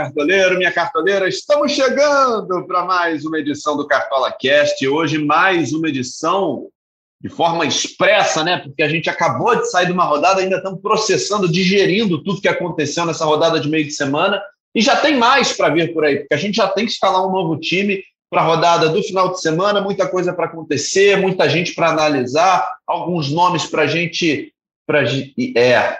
Cartoleiro, minha cartoleira, estamos chegando para mais uma edição do Cartola Cast. Hoje, mais uma edição de forma expressa, né? Porque a gente acabou de sair de uma rodada, ainda estamos processando, digerindo tudo que aconteceu nessa rodada de meio de semana. E já tem mais para vir por aí, porque a gente já tem que escalar um novo time para a rodada do final de semana, muita coisa para acontecer, muita gente para analisar, alguns nomes para a gente. Pra, é,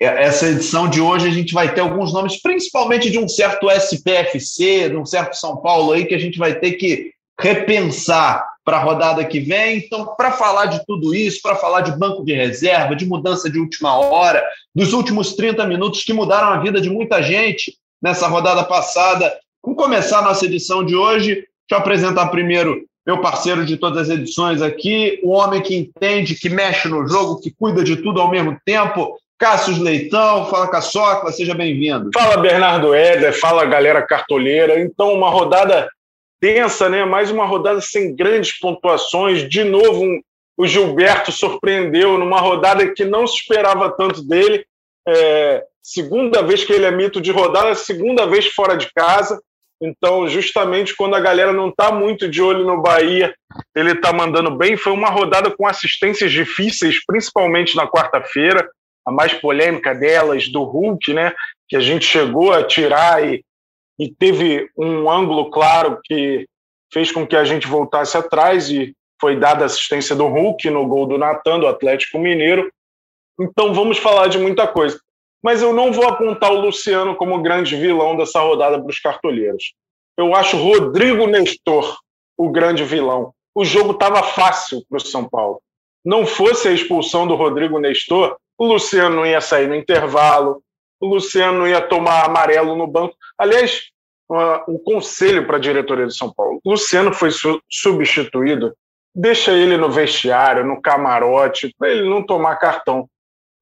essa edição de hoje a gente vai ter alguns nomes, principalmente de um certo SPFC, de um certo São Paulo aí, que a gente vai ter que repensar para a rodada que vem. Então, para falar de tudo isso, para falar de banco de reserva, de mudança de última hora, dos últimos 30 minutos que mudaram a vida de muita gente nessa rodada passada, vamos começar a nossa edição de hoje. Deixa eu apresentar primeiro meu parceiro de todas as edições aqui, o homem que entende, que mexe no jogo, que cuida de tudo ao mesmo tempo, Cássio Leitão, fala Caçocla, seja bem-vindo. Fala Bernardo Éder, fala galera cartoleira. Então, uma rodada tensa, né? Mais uma rodada sem grandes pontuações. De novo, um, o Gilberto surpreendeu numa rodada que não se esperava tanto dele. É, segunda vez que ele é mito de rodada, segunda vez fora de casa. Então, justamente quando a galera não está muito de olho no Bahia, ele está mandando bem. Foi uma rodada com assistências difíceis, principalmente na quarta-feira a mais polêmica delas, do Hulk, né? Que a gente chegou a tirar e, e teve um ângulo claro que fez com que a gente voltasse atrás e foi dada assistência do Hulk no gol do Natan, do Atlético Mineiro. Então vamos falar de muita coisa. Mas eu não vou apontar o Luciano como grande vilão dessa rodada para os cartoleiros. Eu acho Rodrigo Nestor o grande vilão. O jogo estava fácil para o São Paulo. Não fosse a expulsão do Rodrigo Nestor, o Luciano ia sair no intervalo, o Luciano ia tomar amarelo no banco. Aliás, um conselho para a diretoria de São Paulo: o Luciano foi su substituído, deixa ele no vestiário, no camarote, para ele não tomar cartão.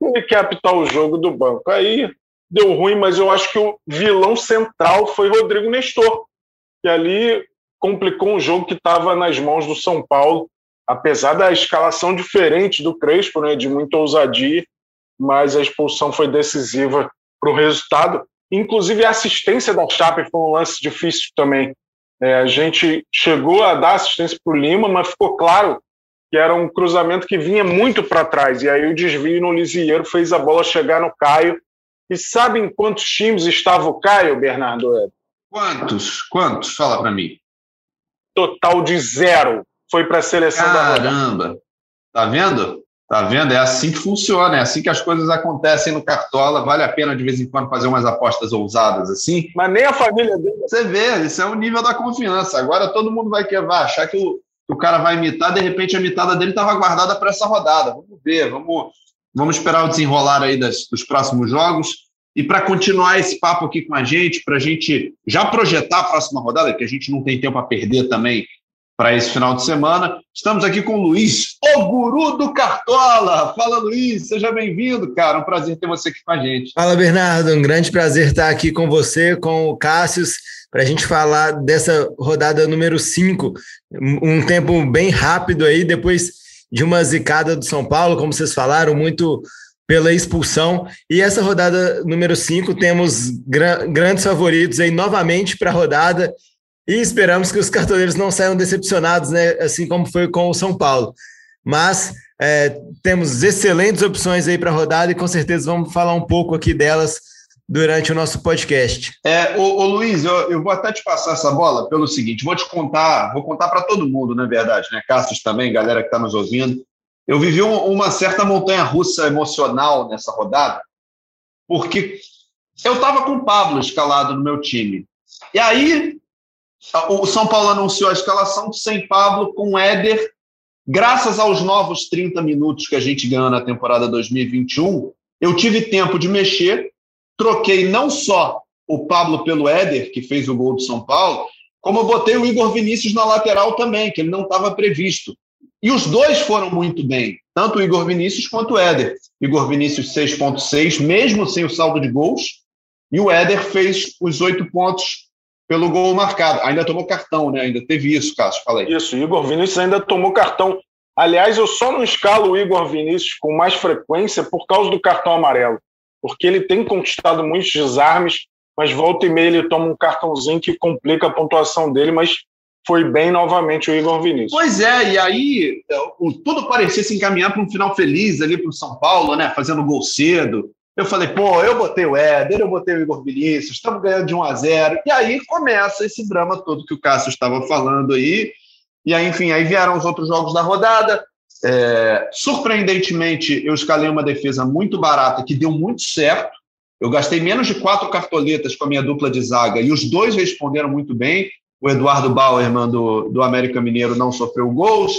Ele quer apitar o jogo do banco. Aí deu ruim, mas eu acho que o vilão central foi Rodrigo Nestor, que ali complicou um jogo que estava nas mãos do São Paulo, apesar da escalação diferente do Crespo, né, de muita ousadia mas a expulsão foi decisiva para o resultado. Inclusive, a assistência da Chape foi um lance difícil também. É, a gente chegou a dar assistência para o Lima, mas ficou claro que era um cruzamento que vinha muito para trás. E aí o desvio no Lisieiro fez a bola chegar no Caio. E sabem quantos times estava o Caio, Bernardo? Quantos? Quantos? Fala para mim. Total de zero. Foi para a seleção Caramba. da Caramba! Tá vendo? Tá vendo? É assim que funciona, é assim que as coisas acontecem no Cartola. Vale a pena de vez em quando fazer umas apostas ousadas assim. Mas nem a família dele. Você vê, isso é o nível da confiança. Agora todo mundo vai querer vai achar que o, que o cara vai imitar, de repente a mitada dele estava guardada para essa rodada. Vamos ver, vamos, vamos esperar o desenrolar aí das, dos próximos jogos. E para continuar esse papo aqui com a gente, para a gente já projetar a próxima rodada, que a gente não tem tempo a perder também para esse final de semana. Estamos aqui com o Luiz, o guru do Cartola. Fala, Luiz, seja bem-vindo, cara. Um prazer ter você aqui com a gente. Fala, Bernardo. Um grande prazer estar aqui com você, com o Cássius, para a gente falar dessa rodada número 5. Um tempo bem rápido aí, depois de uma zicada do São Paulo, como vocês falaram, muito pela expulsão. E essa rodada número 5 temos grandes favoritos aí novamente para a rodada e esperamos que os cartoleiros não saiam decepcionados, né? Assim como foi com o São Paulo. Mas é, temos excelentes opções aí para a rodada e com certeza vamos falar um pouco aqui delas durante o nosso podcast. É, ô, Luiz, eu, eu, vou até te passar essa bola pelo seguinte: vou te contar, vou contar para todo mundo, na verdade, né? Cassius também, galera que está nos ouvindo. Eu vivi um, uma certa montanha russa emocional nessa rodada, porque eu estava com o Pablo escalado no meu time. E aí o São Paulo anunciou a escalação sem Pablo, com Éder. Graças aos novos 30 minutos que a gente ganhou na temporada 2021, eu tive tempo de mexer, troquei não só o Pablo pelo Éder, que fez o gol do São Paulo, como eu botei o Igor Vinícius na lateral também, que ele não estava previsto. E os dois foram muito bem, tanto o Igor Vinícius quanto o Éder. Igor Vinícius 6.6, mesmo sem o saldo de gols, e o Éder fez os oito pontos pelo gol marcado. Ainda tomou cartão, né? Ainda teve isso, Cássio, falei. Isso, Igor Vinícius ainda tomou cartão. Aliás, eu só não escalo o Igor Vinícius com mais frequência por causa do cartão amarelo, porque ele tem conquistado muitos desarmes mas volta e meia ele toma um cartãozinho que complica a pontuação dele, mas foi bem novamente o Igor Vinícius. Pois é, e aí o, tudo parecia se encaminhar para um final feliz ali para o São Paulo, né? Fazendo gol cedo. Eu falei, pô, eu botei o Éder, eu botei o Igor Vinícius, estamos ganhando de 1 a 0 E aí começa esse drama todo que o Cássio estava falando aí. E aí, enfim, aí vieram os outros jogos da rodada. É, surpreendentemente, eu escalei uma defesa muito barata que deu muito certo. Eu gastei menos de quatro cartoletas com a minha dupla de zaga e os dois responderam muito bem. O Eduardo Bauerman, do, do América Mineiro, não sofreu gols.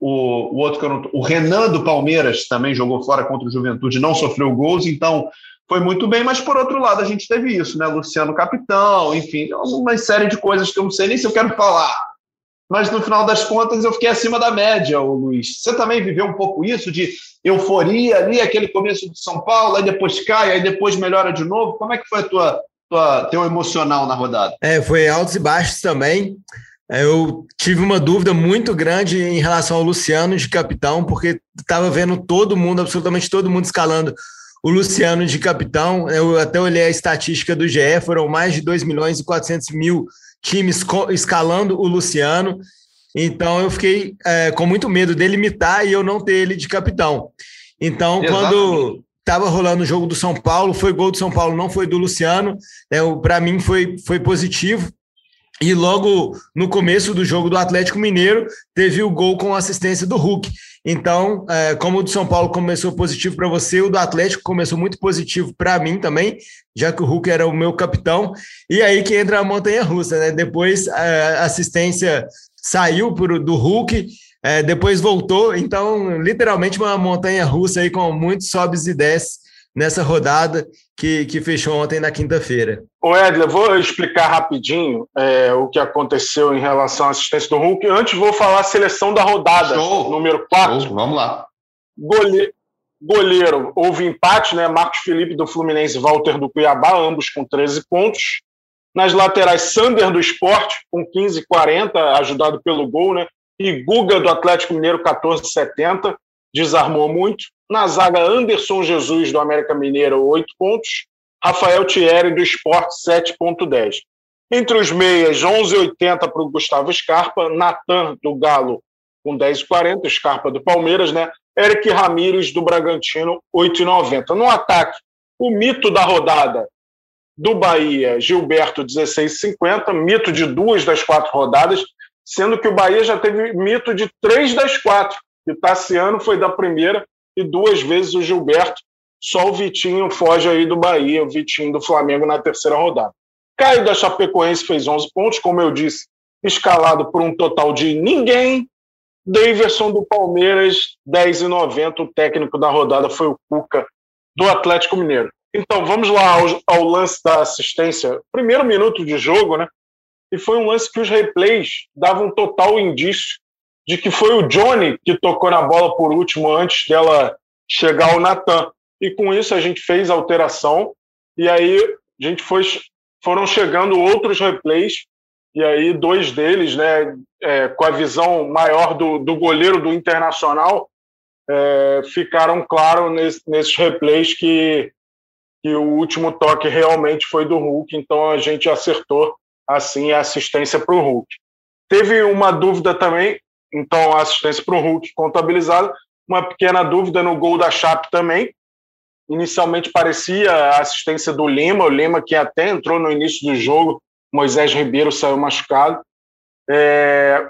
O, o outro que eu não, o Renan do Palmeiras também jogou fora contra o Juventude, não sofreu gols, então foi muito bem, mas por outro lado a gente teve isso, né? Luciano Capitão, enfim, uma série de coisas que eu não sei nem se eu quero falar. Mas no final das contas eu fiquei acima da média, o Luiz. Você também viveu um pouco isso de euforia ali, aquele começo de São Paulo, aí depois cai, aí depois melhora de novo. Como é que foi a tua, tua teu emocional na rodada? É, foi altos e baixos também. Eu tive uma dúvida muito grande em relação ao Luciano de capitão, porque estava vendo todo mundo, absolutamente todo mundo escalando o Luciano de capitão. Eu até olhei a estatística do GE, foram mais de 2 milhões e 400 mil times escalando o Luciano. Então eu fiquei é, com muito medo dele imitar e eu não ter ele de capitão. Então, Exatamente. quando estava rolando o jogo do São Paulo, foi gol do São Paulo, não foi do Luciano. É, Para mim foi, foi positivo. E logo no começo do jogo do Atlético Mineiro, teve o gol com assistência do Hulk. Então, é, como o do São Paulo começou positivo para você, o do Atlético começou muito positivo para mim também, já que o Hulk era o meu capitão. E aí que entra a montanha russa, né? Depois a assistência saiu pro, do Hulk, é, depois voltou. Então, literalmente uma montanha russa aí com muitos sobes e desces nessa rodada que, que fechou ontem na quinta-feira. O Edler, vou explicar rapidinho é, o que aconteceu em relação à assistência do Hulk. Antes vou falar a seleção da rodada, Show. número 4. Vamos lá. Goleiro, goleiro, houve empate, né? Marcos Felipe do Fluminense, Walter do Cuiabá, ambos com 13 pontos. Nas laterais, Sander do Esporte, com 15,40, ajudado pelo gol, né? E Guga do Atlético Mineiro, 14,70 desarmou muito. Na zaga, Anderson Jesus, do América Mineiro, 8 pontos. Rafael Thierry, do Esporte, 7,10. Entre os meias, 11,80 para o Gustavo Scarpa. Natan, do Galo, com 10,40. Scarpa, do Palmeiras, né? Eric Ramírez, do Bragantino, 8,90. No ataque, o mito da rodada do Bahia, Gilberto, 16,50. Mito de duas das quatro rodadas, sendo que o Bahia já teve mito de três das quatro. E Tassiano foi da primeira e duas vezes o Gilberto. Só o Vitinho foge aí do Bahia, o Vitinho do Flamengo na terceira rodada. Caio da Chapecoense fez 11 pontos, como eu disse, escalado por um total de ninguém. Daverson do Palmeiras, 10,90. O técnico da rodada foi o Cuca do Atlético Mineiro. Então, vamos lá ao, ao, lance da assistência. Primeiro minuto de jogo, né? E foi um lance que os replays davam total indício de que foi o Johnny que tocou na bola por último antes dela chegar ao Natan. E com isso a gente fez a alteração e aí a gente foi foram chegando outros replays e aí dois deles, né, é, com a visão maior do, do goleiro do Internacional, é, ficaram claros nesse, nesses replays que, que o último toque realmente foi do Hulk, então a gente acertou assim a assistência para o Hulk. Teve uma dúvida também então, a assistência para o Hulk contabilizada. Uma pequena dúvida no gol da Chape também. Inicialmente parecia a assistência do Lima, o Lima que até entrou no início do jogo, Moisés Ribeiro saiu machucado. É,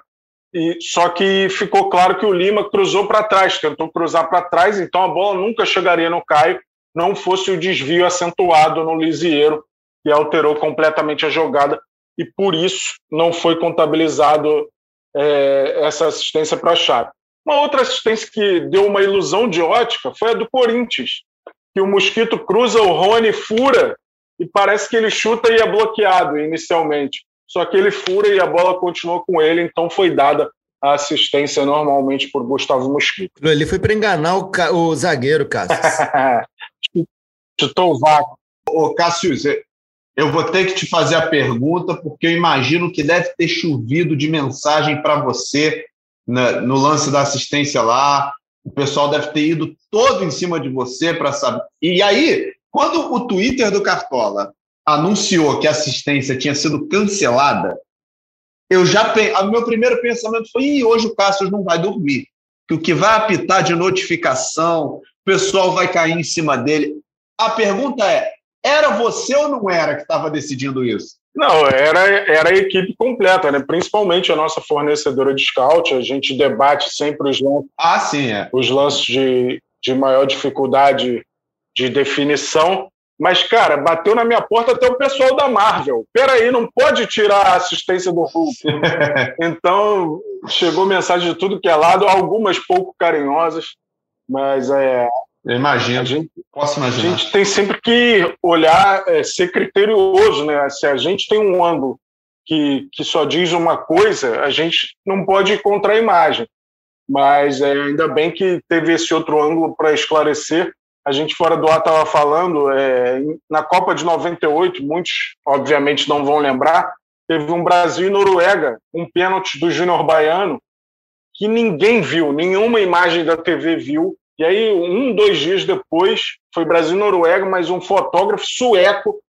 e, só que ficou claro que o Lima cruzou para trás, tentou cruzar para trás, então a bola nunca chegaria no Caio, não fosse o desvio acentuado no Lisieiro, que alterou completamente a jogada, e por isso não foi contabilizado é, essa assistência para a Chape. Uma outra assistência que deu uma ilusão de ótica foi a do Corinthians, que o Mosquito cruza o Rony, fura, e parece que ele chuta e é bloqueado inicialmente. Só que ele fura e a bola continuou com ele, então foi dada a assistência normalmente por Gustavo Mosquito. Ele foi para enganar o, o zagueiro, Cássio. Chutou o vácuo. Ô, Cássio, eu vou ter que te fazer a pergunta, porque eu imagino que deve ter chovido de mensagem para você na, no lance da assistência lá. O pessoal deve ter ido todo em cima de você para saber. E aí, quando o Twitter do Cartola anunciou que a assistência tinha sido cancelada, eu já o meu primeiro pensamento foi: Ih, hoje o Cássio não vai dormir. Que o que vai apitar de notificação, o pessoal vai cair em cima dele. A pergunta é: era você ou não era que estava decidindo isso? Não, era, era a equipe completa, né? principalmente a nossa fornecedora de scout. A gente debate sempre os lances, ah, sim, é. os lances de, de maior dificuldade de definição. Mas, cara, bateu na minha porta até o pessoal da Marvel. Peraí, não pode tirar a assistência do Hulk. então, chegou mensagem de tudo que é lado, algumas pouco carinhosas, mas é, eu imagino. A gente, Posso imaginar. A gente tem sempre que olhar, é, ser criterioso, né? Se a gente tem um ângulo que, que só diz uma coisa, a gente não pode ir contra a imagem. Mas é, ainda bem que teve esse outro ângulo para esclarecer. A gente fora do ar estava falando, é, na Copa de 98, muitos obviamente não vão lembrar, teve um Brasil e Noruega, um pênalti do Júnior Baiano, que ninguém viu, nenhuma imagem da TV viu, e aí, um, dois dias depois, foi Brasil-Noruega, mas um fotógrafo sueco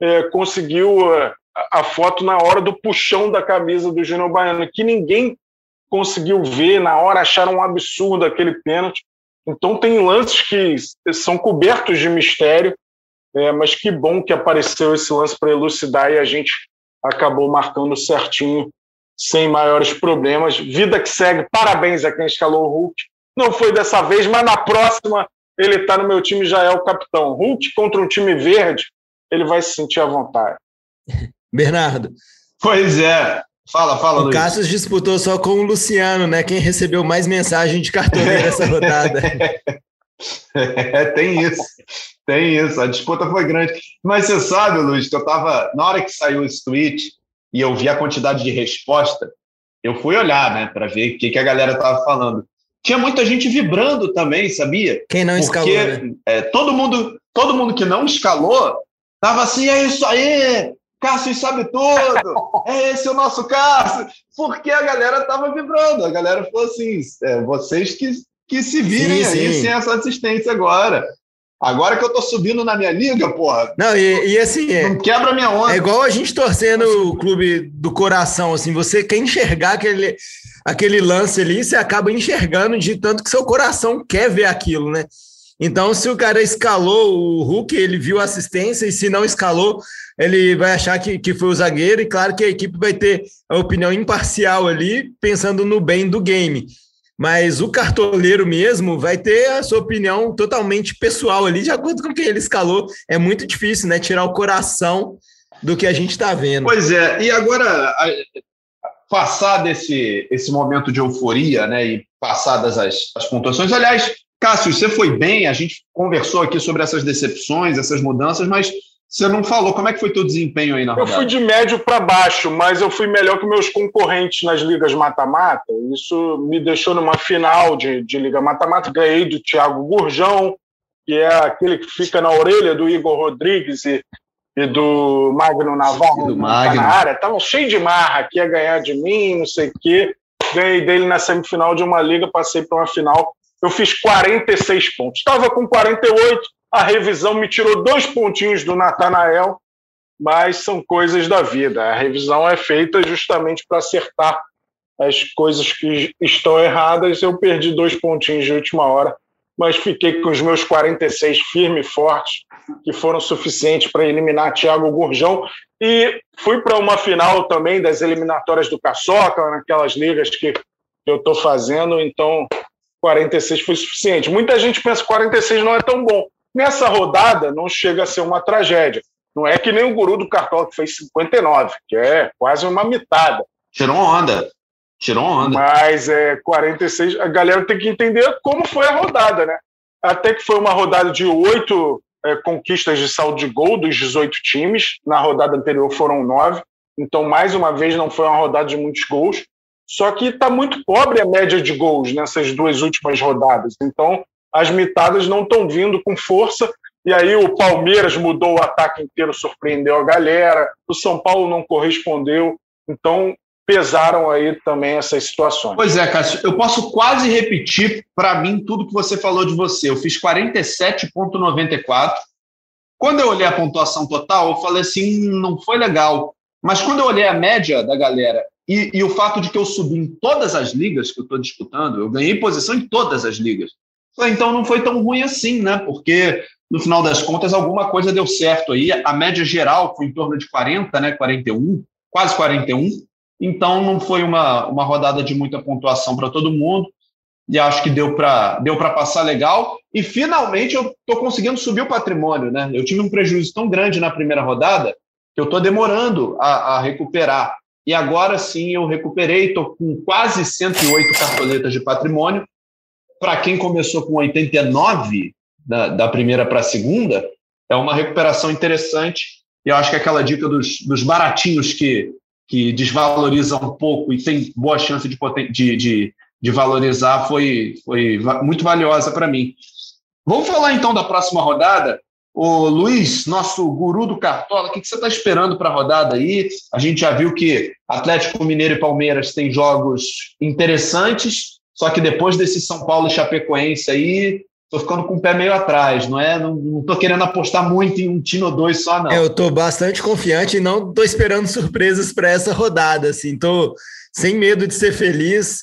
é, conseguiu a, é, a, foto na hora do puxão da camisa do Júnior Baiano, que ninguém conseguiu ver, na hora acharam um absurdo aquele pênalti. Então, tem lances que são cobertos de mistério, é, mas que bom que apareceu esse lance para elucidar e a gente acabou marcando certinho, sem maiores problemas. Vida que segue, parabéns a quem escalou o Hulk não foi dessa vez, mas na próxima ele está no meu time já é o capitão. Hulk contra um time verde, ele vai se sentir à vontade. Bernardo. Pois é. Fala, fala, O Luiz. Cassius disputou só com o Luciano, né? Quem recebeu mais mensagem de cartoneiro nessa rodada. é, tem isso. Tem isso. A disputa foi grande. Mas você sabe, Luiz, que eu estava. Na hora que saiu esse tweet e eu vi a quantidade de resposta, eu fui olhar, né, para ver o que, que a galera estava falando tinha muita gente vibrando também, sabia? Quem não Porque, escalou, né? é, todo mundo, todo mundo que não escalou tava assim, é isso aí, Cássio sabe tudo, é esse o nosso Cássio, porque a galera tava vibrando, a galera falou assim, é, vocês que, que se virem sim, aí sim. sem essa assistência agora. Agora que eu tô subindo na minha liga, porra. Não, e, e assim. É, não quebra minha onda. É igual a gente torcendo o clube do coração, assim. Você quer enxergar aquele, aquele lance ali, você acaba enxergando de tanto que seu coração quer ver aquilo, né? Então, se o cara escalou o Hulk, ele viu a assistência, e se não escalou, ele vai achar que, que foi o zagueiro, e claro que a equipe vai ter a opinião imparcial ali, pensando no bem do game. Mas o cartoleiro mesmo vai ter a sua opinião totalmente pessoal ali, de acordo com quem ele escalou. É muito difícil, né? Tirar o coração do que a gente está vendo. Pois é, e agora, passar desse esse momento de euforia, né? E passadas as, as pontuações. Aliás, Cássio, você foi bem, a gente conversou aqui sobre essas decepções, essas mudanças, mas você não falou como é que foi teu desempenho aí na rodada? Eu fui de médio para baixo, mas eu fui melhor que meus concorrentes nas ligas mata-mata. Isso me deixou numa final de, de liga mata-mata. Ganhei do Thiago Gurjão, que é aquele que fica na orelha do Igor Rodrigues e, e do Magno Navarro do Magno. na área. Tava cheio de marra, que ia ganhar de mim, não sei o quê. Ganhei dele na semifinal de uma liga, passei para uma final. Eu fiz 46 pontos. Estava com 48, a revisão me tirou dois pontinhos do Natanael, mas são coisas da vida. A revisão é feita justamente para acertar as coisas que estão erradas. Eu perdi dois pontinhos de última hora, mas fiquei com os meus 46 firmes e fortes, que foram suficientes para eliminar Thiago Gurjão. E fui para uma final também das eliminatórias do Caçoca, naquelas ligas que eu estou fazendo, então 46 foi suficiente. Muita gente pensa que 46 não é tão bom. Nessa rodada, não chega a ser uma tragédia. Não é que nem o guru do Cartola que fez 59, que é quase uma mitada. Tirou onda. Tirou onda. Mas é 46. A galera tem que entender como foi a rodada, né? Até que foi uma rodada de oito é, conquistas de saldo de gol dos 18 times. Na rodada anterior foram nove. Então, mais uma vez, não foi uma rodada de muitos gols. Só que está muito pobre a média de gols nessas duas últimas rodadas. Então, as mitadas não estão vindo com força. E aí o Palmeiras mudou o ataque inteiro, surpreendeu a galera. O São Paulo não correspondeu. Então pesaram aí também essas situações. Pois é, Cássio, eu posso quase repetir para mim tudo que você falou de você. Eu fiz 47,94 Quando eu olhei a pontuação total, eu falei assim, hum, não foi legal. Mas quando eu olhei a média da galera e, e o fato de que eu subi em todas as ligas que eu estou disputando, eu ganhei posição em todas as ligas. Então não foi tão ruim assim, né? Porque no final das contas alguma coisa deu certo aí. A média geral foi em torno de 40, né? 41, quase 41. Então não foi uma, uma rodada de muita pontuação para todo mundo. E acho que deu para deu passar legal. E finalmente eu estou conseguindo subir o patrimônio, né? Eu tive um prejuízo tão grande na primeira rodada que eu estou demorando a, a recuperar. E agora sim eu recuperei, estou com quase 108 cartoletas de patrimônio. Para quem começou com 89 da, da primeira para a segunda, é uma recuperação interessante. E eu acho que aquela dica dos, dos baratinhos que, que desvalorizam um pouco e tem boa chance de, de, de, de valorizar foi, foi muito valiosa para mim. Vamos falar então da próxima rodada. O Luiz, nosso guru do Cartola, o que você está esperando para a rodada aí? A gente já viu que Atlético Mineiro e Palmeiras têm jogos interessantes, só que depois desse São Paulo e Chapecoense aí, estou ficando com o pé meio atrás, não é? Não estou querendo apostar muito em um time ou dois só, não. Eu estou bastante confiante e não estou esperando surpresas para essa rodada, assim, estou sem medo de ser feliz.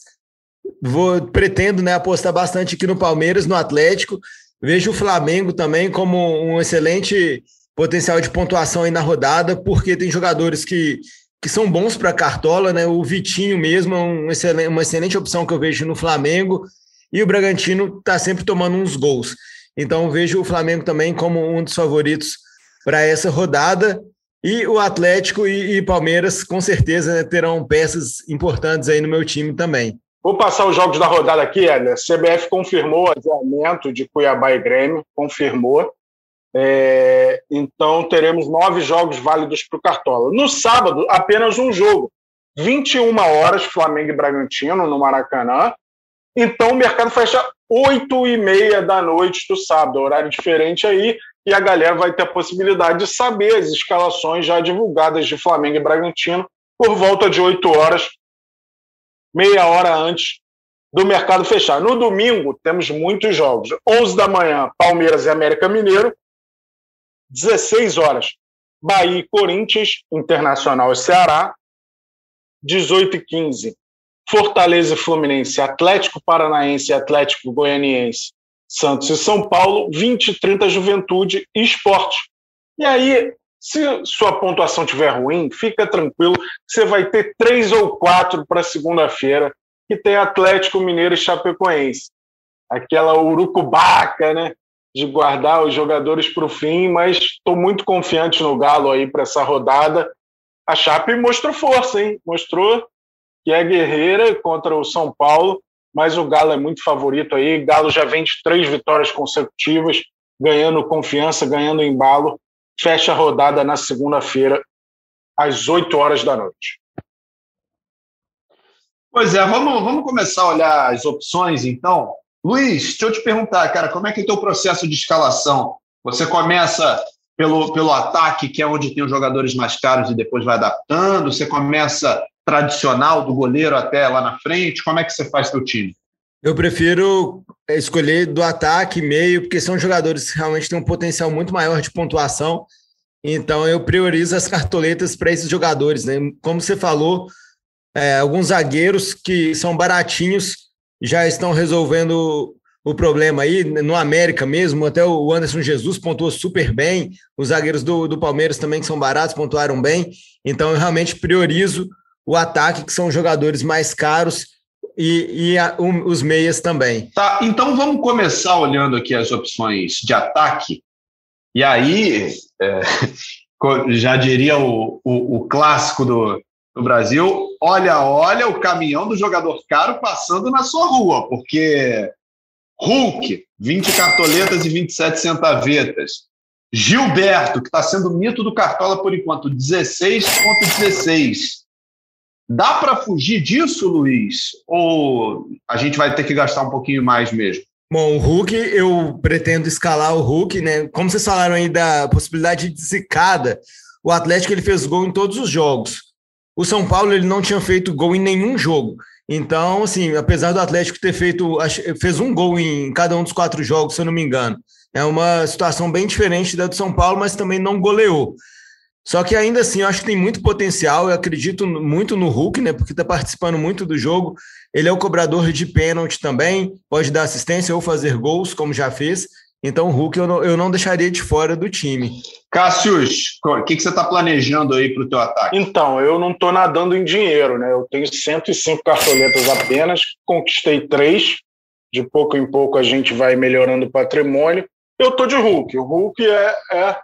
Vou, pretendo né, apostar bastante aqui no Palmeiras, no Atlético. Vejo o Flamengo também como um excelente potencial de pontuação aí na rodada, porque tem jogadores que, que são bons para cartola, né? O Vitinho mesmo é um excelente, uma excelente opção que eu vejo no Flamengo, e o Bragantino está sempre tomando uns gols. Então vejo o Flamengo também como um dos favoritos para essa rodada. E o Atlético e, e Palmeiras, com certeza, né, terão peças importantes aí no meu time também. Vou passar os jogos da rodada aqui, Éder. CBF confirmou o adiamento de Cuiabá e Grêmio, confirmou. É, então teremos nove jogos válidos para o Cartola. No sábado, apenas um jogo. 21 horas, Flamengo e Bragantino, no Maracanã. Então o mercado fecha 8 e meia da noite do sábado, horário diferente aí, e a galera vai ter a possibilidade de saber as escalações já divulgadas de Flamengo e Bragantino por volta de 8 horas meia hora antes do mercado fechar. No domingo, temos muitos jogos. 11 da manhã, Palmeiras e América Mineiro. 16 horas, Bahia e Corinthians, Internacional e Ceará. 18 e 15, Fortaleza e Fluminense, Atlético Paranaense e Atlético Goianiense, Santos e São Paulo. 20 e 30, Juventude e Esporte. E aí, se sua pontuação estiver ruim, fica tranquilo, você vai ter três ou quatro para segunda-feira, que tem Atlético Mineiro e Chapecoense. Aquela urucubaca, né? De guardar os jogadores para o fim, mas estou muito confiante no Galo aí para essa rodada. A Chape mostrou força, hein? Mostrou que é guerreira contra o São Paulo, mas o Galo é muito favorito aí. Galo já vem de três vitórias consecutivas, ganhando confiança, ganhando embalo fecha a rodada na segunda-feira, às 8 horas da noite. Pois é, vamos, vamos começar a olhar as opções, então. Luiz, deixa eu te perguntar, cara, como é que é o teu processo de escalação? Você começa pelo, pelo ataque, que é onde tem os jogadores mais caros e depois vai adaptando? Você começa tradicional do goleiro até lá na frente? Como é que você faz teu time? Eu prefiro escolher do ataque, meio, porque são jogadores que realmente têm um potencial muito maior de pontuação. Então eu priorizo as cartoletas para esses jogadores. Né? Como você falou, é, alguns zagueiros que são baratinhos já estão resolvendo o problema aí. No América mesmo, até o Anderson Jesus pontuou super bem. Os zagueiros do, do Palmeiras também, que são baratos, pontuaram bem. Então eu realmente priorizo o ataque, que são jogadores mais caros e, e a, um, os meias também. Tá, então vamos começar olhando aqui as opções de ataque. E aí, é, já diria o, o, o clássico do, do Brasil, olha, olha o caminhão do jogador caro passando na sua rua, porque Hulk, 20 cartoletas e 27 centavetas. Gilberto, que está sendo mito do Cartola por enquanto, 16,16. Dá para fugir disso, Luiz? Ou a gente vai ter que gastar um pouquinho mais mesmo? Bom, o Hulk, eu pretendo escalar o Hulk, né? Como vocês falaram aí da possibilidade de zicada, o Atlético ele fez gol em todos os jogos. O São Paulo ele não tinha feito gol em nenhum jogo. Então, assim, apesar do Atlético ter feito, fez um gol em cada um dos quatro jogos, se eu não me engano, é uma situação bem diferente da do São Paulo, mas também não goleou. Só que ainda assim, eu acho que tem muito potencial. Eu acredito muito no Hulk, né? Porque está participando muito do jogo. Ele é o cobrador de pênalti também, pode dar assistência ou fazer gols, como já fez. Então, o Hulk eu não, eu não deixaria de fora do time. Cássius, o que, que você está planejando aí para o teu ataque? Então, eu não estou nadando em dinheiro, né? Eu tenho 105 cartoletas apenas, conquistei três. De pouco em pouco a gente vai melhorando o patrimônio. Eu estou de Hulk. O Hulk é, é.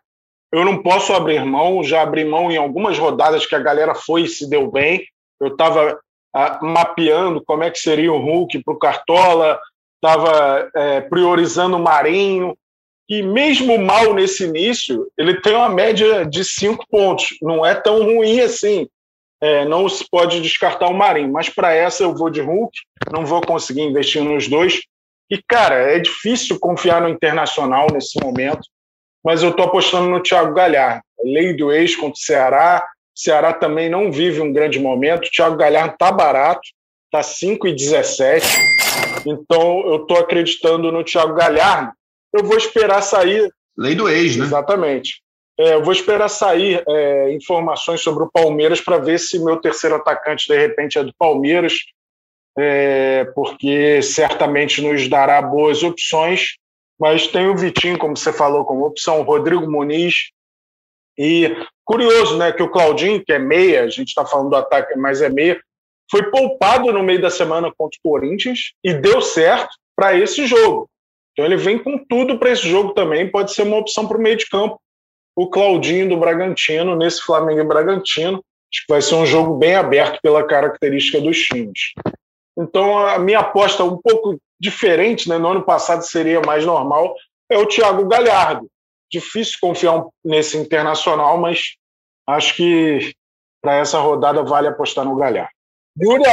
Eu não posso abrir mão. Já abri mão em algumas rodadas que a galera foi e se deu bem. Eu estava ah, mapeando como é que seria o Hulk para o Cartola, estava é, priorizando o Marinho, e mesmo mal nesse início, ele tem uma média de cinco pontos. Não é tão ruim assim. É, não se pode descartar o Marinho, mas para essa eu vou de Hulk, não vou conseguir investir nos dois. E, cara, é difícil confiar no Internacional nesse momento, mas eu estou apostando no Thiago Galhardo. Lei do ex contra o Ceará. O Ceará também não vive um grande momento. O Thiago Galhardo está barato, está 5,17. Então, eu estou acreditando no Thiago Galhardo. Eu vou esperar sair. Lei do ex, né? Exatamente. É, eu vou esperar sair é, informações sobre o Palmeiras para ver se meu terceiro atacante, de repente, é do Palmeiras, é, porque certamente nos dará boas opções. Mas tem o Vitinho, como você falou, como opção, o Rodrigo Muniz. E curioso, né, que o Claudinho, que é meia, a gente está falando do ataque, mas é meia, foi poupado no meio da semana contra o Corinthians e deu certo para esse jogo. Então ele vem com tudo para esse jogo também, pode ser uma opção para o meio de campo. O Claudinho do Bragantino, nesse Flamengo e Bragantino, acho que vai ser um jogo bem aberto pela característica dos times. Então a minha aposta um pouco diferente, né? no ano passado seria mais normal, é o Thiago Galhardo. Difícil confiar nesse internacional, mas acho que para essa rodada vale apostar no Galhardo. Yuri,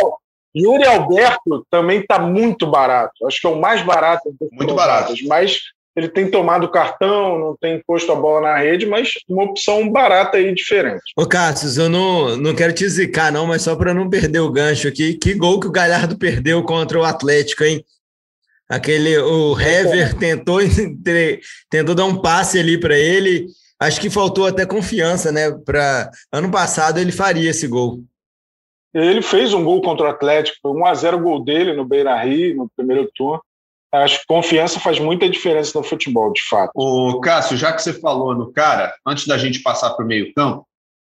Yuri Alberto também está muito barato. Acho que é o mais barato. Muito barato. Mas ele tem tomado cartão, não tem posto a bola na rede, mas uma opção barata e diferente. Ô, Cássio, eu não, não quero te zicar, não, mas só para não perder o gancho aqui, que gol que o Galhardo perdeu contra o Atlético, hein? Aquele, o Hever tentou, tentou dar um passe ali para ele. Acho que faltou até confiança, né? Para ano passado ele faria esse gol. Ele fez um gol contra o Atlético, foi 1x0 gol dele no Beira Rio, no primeiro turno. Acho que confiança faz muita diferença no futebol, de fato. O Cássio, já que você falou no cara, antes da gente passar para o meio-campo,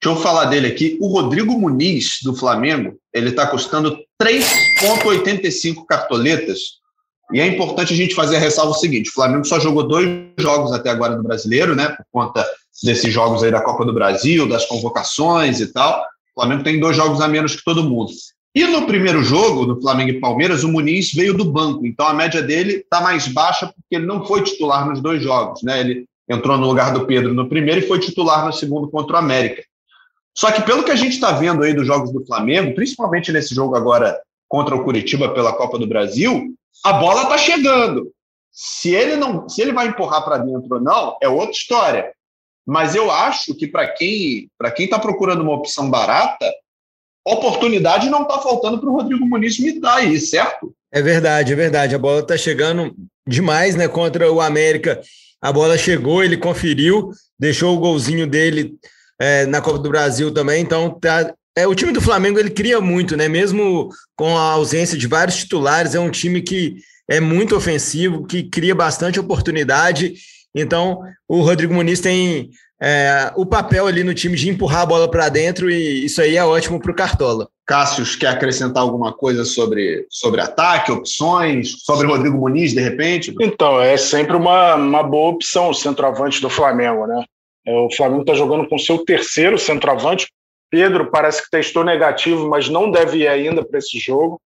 deixa eu falar dele aqui. O Rodrigo Muniz, do Flamengo, ele está custando 3,85 cartoletas. E é importante a gente fazer a ressalva o seguinte: o Flamengo só jogou dois jogos até agora no brasileiro, né? Por conta desses jogos aí da Copa do Brasil, das convocações e tal. O Flamengo tem dois jogos a menos que todo mundo. E no primeiro jogo, do Flamengo e Palmeiras, o Muniz veio do banco. Então a média dele está mais baixa porque ele não foi titular nos dois jogos. Né? Ele entrou no lugar do Pedro no primeiro e foi titular no segundo contra o América. Só que pelo que a gente está vendo aí dos jogos do Flamengo, principalmente nesse jogo agora contra o Curitiba pela Copa do Brasil, a bola está chegando. Se ele não, se ele vai empurrar para dentro ou não, é outra história. Mas eu acho que para quem para quem está procurando uma opção barata, oportunidade não está faltando para o Rodrigo Muniz me dar aí, certo? É verdade, é verdade. A bola está chegando demais, né? Contra o América. A bola chegou, ele conferiu, deixou o golzinho dele é, na Copa do Brasil também. Então, tá, é, o time do Flamengo ele cria muito, né? Mesmo com a ausência de vários titulares, é um time que é muito ofensivo, que cria bastante oportunidade então, o Rodrigo Muniz tem é, o papel ali no time de empurrar a bola para dentro e isso aí é ótimo para o Cartola. Cássio, quer acrescentar alguma coisa sobre, sobre ataque, opções, sobre o Rodrigo Muniz, de repente? Então, é sempre uma, uma boa opção o centroavante do Flamengo, né? É, o Flamengo está jogando com seu terceiro centroavante. Pedro parece que testou negativo, mas não deve ir ainda para esse jogo.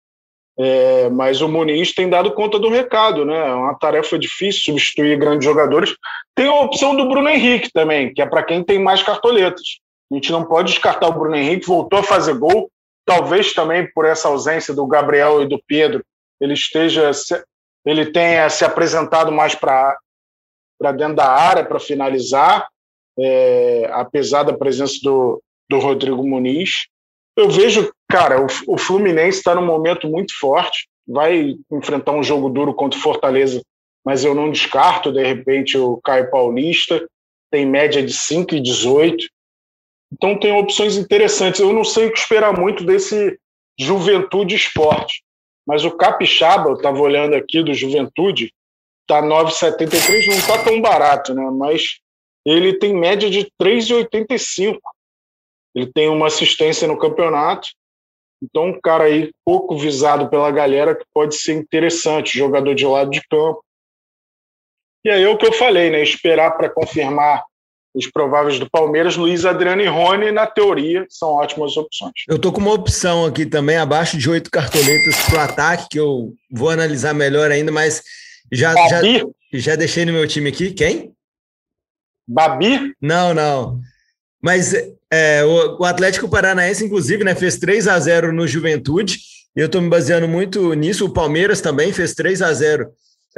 É, mas o Muniz tem dado conta do recado, né? É uma tarefa difícil substituir grandes jogadores. Tem a opção do Bruno Henrique também, que é para quem tem mais cartoletas. A gente não pode descartar o Bruno Henrique, voltou a fazer gol, talvez também por essa ausência do Gabriel e do Pedro, ele esteja ele tenha se apresentado mais para para dentro da área para finalizar, é, apesar da presença do, do Rodrigo Muniz. Eu vejo, cara, o, o Fluminense está num momento muito forte, vai enfrentar um jogo duro contra o Fortaleza, mas eu não descarto, de repente, o Caio Paulista, tem média de 5 e 18. Então tem opções interessantes. Eu não sei o que esperar muito desse Juventude Esporte, mas o Capixaba, eu estava olhando aqui do Juventude, tá 9,73, não está tão barato, né? Mas ele tem média de 3,85. Ele tem uma assistência no campeonato. Então, um cara aí pouco visado pela galera que pode ser interessante, jogador de lado de campo. E aí é o que eu falei, né? Esperar para confirmar os prováveis do Palmeiras, Luiz Adriano e Rony, na teoria, são ótimas opções. Eu tô com uma opção aqui também, abaixo de oito cartoletas para o ataque, que eu vou analisar melhor ainda, mas já, já, já deixei no meu time aqui. Quem? Babi? Não, não. Mas é, o, o, Atlético Paranaense, inclusive, né, fez 3 a 0 no Juventude. E eu estou me baseando muito nisso. O Palmeiras também fez 3 a 0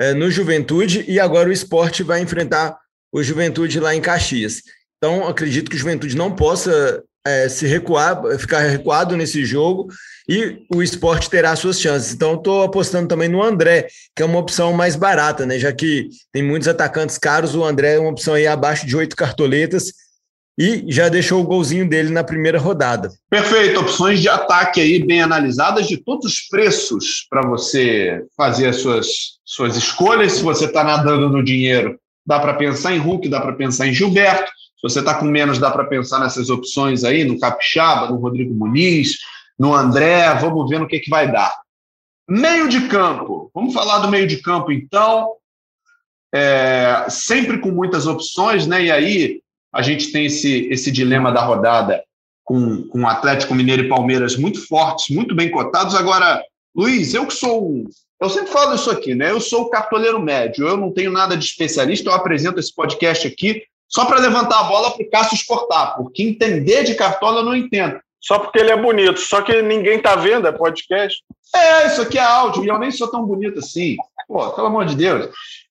é, no Juventude. E agora o esporte vai enfrentar o Juventude lá em Caxias. Então, acredito que o Juventude não possa é, se recuar, ficar recuado nesse jogo e o esporte terá suas chances. Então, estou apostando também no André, que é uma opção mais barata, né? Já que tem muitos atacantes caros, o André é uma opção aí abaixo de oito cartoletas e já deixou o golzinho dele na primeira rodada. Perfeito, opções de ataque aí bem analisadas de todos os preços para você fazer as suas, suas escolhas. Se você está nadando no dinheiro, dá para pensar em Hulk, dá para pensar em Gilberto. Se você está com menos, dá para pensar nessas opções aí, no Capixaba, no Rodrigo Muniz, no André. Vamos ver no que, que vai dar. Meio de campo. Vamos falar do meio de campo, então. É, sempre com muitas opções, né? E aí a gente tem esse, esse dilema da rodada com, com Atlético Mineiro e Palmeiras muito fortes, muito bem cotados. Agora, Luiz, eu que sou eu sempre falo isso aqui, né? Eu sou o cartoleiro médio, eu não tenho nada de especialista, eu apresento esse podcast aqui só para levantar a bola para o Cássio exportar, porque entender de cartola eu não entendo. Só porque ele é bonito, só que ninguém tá vendo, é podcast. É, isso aqui é áudio, e eu nem sou tão bonito assim. Pô, pelo amor de Deus.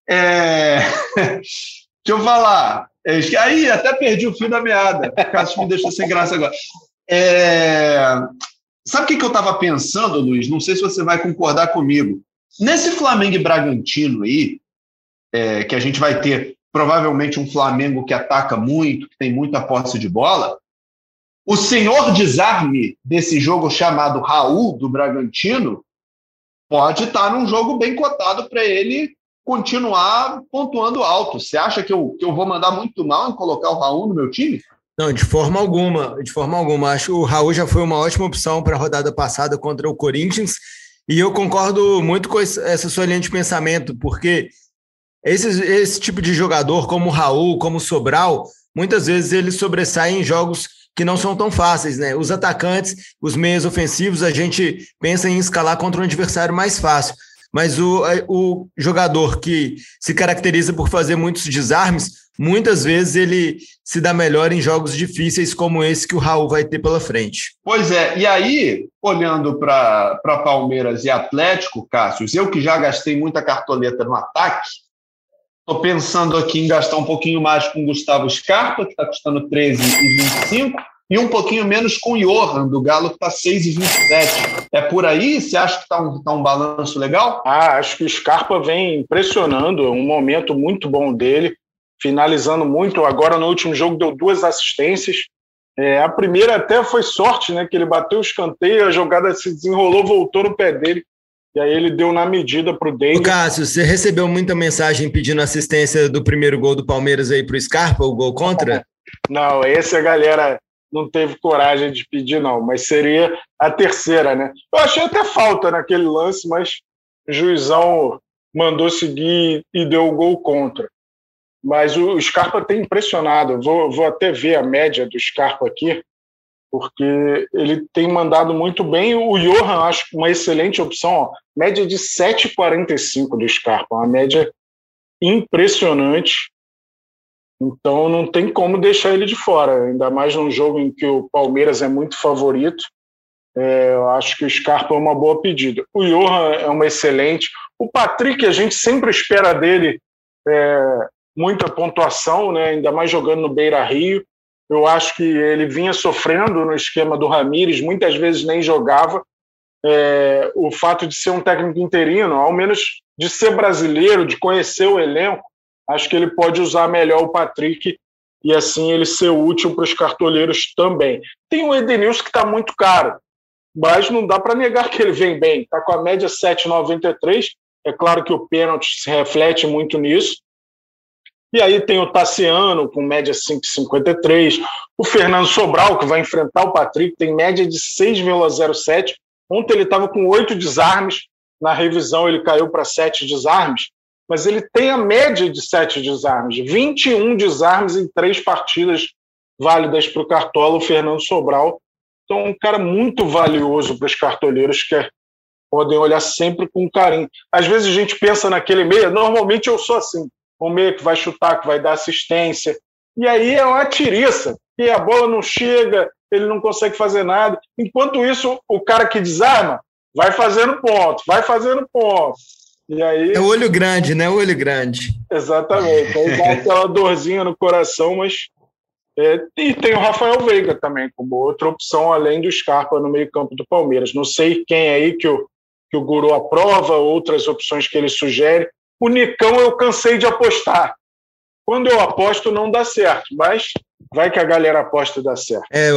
É... Deixa eu falar. É, aí, até perdi o fio da meada. Cássio me deixou sem graça agora. É... Sabe o que eu estava pensando, Luiz? Não sei se você vai concordar comigo. Nesse Flamengo e Bragantino aí, é, que a gente vai ter provavelmente um Flamengo que ataca muito, que tem muita posse de bola, o senhor desarme desse jogo chamado Raul do Bragantino pode estar num jogo bem cotado para ele continuar pontuando alto. Você acha que eu, que eu vou mandar muito mal em colocar o Raul no meu time? Não, de forma alguma, de forma alguma. Acho que o Raul já foi uma ótima opção para a rodada passada contra o Corinthians e eu concordo muito com essa sua linha de pensamento, porque esse, esse tipo de jogador, como o Raul, como o Sobral, muitas vezes eles sobressaem em jogos que não são tão fáceis, né? Os atacantes, os meias ofensivos, a gente pensa em escalar contra um adversário mais fácil. Mas o, o jogador que se caracteriza por fazer muitos desarmes, muitas vezes ele se dá melhor em jogos difíceis como esse que o Raul vai ter pela frente. Pois é, e aí, olhando para Palmeiras e Atlético, Cássio, eu que já gastei muita cartoleta no ataque, estou pensando aqui em gastar um pouquinho mais com Gustavo Scarpa, que está custando 13,25, e um pouquinho menos com o Johan, do Galo, que está 6,27. É por aí? Você acha que está um, tá um balanço legal? Ah, acho que o Scarpa vem impressionando, é um momento muito bom dele finalizando muito. Agora, no último jogo, deu duas assistências. É, a primeira até foi sorte, né? Que ele bateu o escanteio, a jogada se desenrolou, voltou no pé dele. E aí ele deu na medida para o David. Cássio, você recebeu muita mensagem pedindo assistência do primeiro gol do Palmeiras aí para o Scarpa, o gol contra? Não, esse a galera não teve coragem de pedir, não. Mas seria a terceira, né? Eu achei até falta naquele lance, mas o juizão mandou seguir e deu o gol contra. Mas o Scarpa tem impressionado. Vou, vou até ver a média do Scarpa aqui, porque ele tem mandado muito bem. O Johan, acho uma excelente opção. Ó. Média de 7,45 do Scarpa, uma média impressionante. Então não tem como deixar ele de fora, ainda mais num jogo em que o Palmeiras é muito favorito. É, eu acho que o Scarpa é uma boa pedida. O Johan é uma excelente. O Patrick, a gente sempre espera dele é, muita pontuação, né? ainda mais jogando no Beira Rio. Eu acho que ele vinha sofrendo no esquema do Ramires, muitas vezes nem jogava. É, o fato de ser um técnico interino, ao menos de ser brasileiro, de conhecer o elenco, acho que ele pode usar melhor o Patrick e assim ele ser útil para os cartoleiros também. Tem o Edenilson que está muito caro, mas não dá para negar que ele vem bem. Está com a média 7,93. É claro que o pênalti se reflete muito nisso, e aí tem o Tassiano, com média 5,53. O Fernando Sobral, que vai enfrentar o Patrick, tem média de 6,07. Ontem ele estava com oito desarmes. Na revisão ele caiu para sete desarmes. Mas ele tem a média de sete desarmes. 21 desarmes em três partidas válidas para o Cartola, o Fernando Sobral. Então, um cara muito valioso para os cartoleiros que podem olhar sempre com carinho. Às vezes a gente pensa naquele meia, normalmente eu sou assim o meio que vai chutar, que vai dar assistência. E aí é uma tiriça, e a bola não chega, ele não consegue fazer nada. Enquanto isso, o cara que desarma vai fazendo ponto, vai fazendo ponto. E aí... É o olho grande, né? O olho grande. Exatamente. Aí dá aquela dorzinha no coração, mas. É... e tem o Rafael Veiga também, como outra opção, além do Scarpa no meio-campo do Palmeiras. Não sei quem aí que o, que o Guru aprova, outras opções que ele sugere. O Nicão eu cansei de apostar. Quando eu aposto, não dá certo, mas vai que a galera aposta e dá certo. É,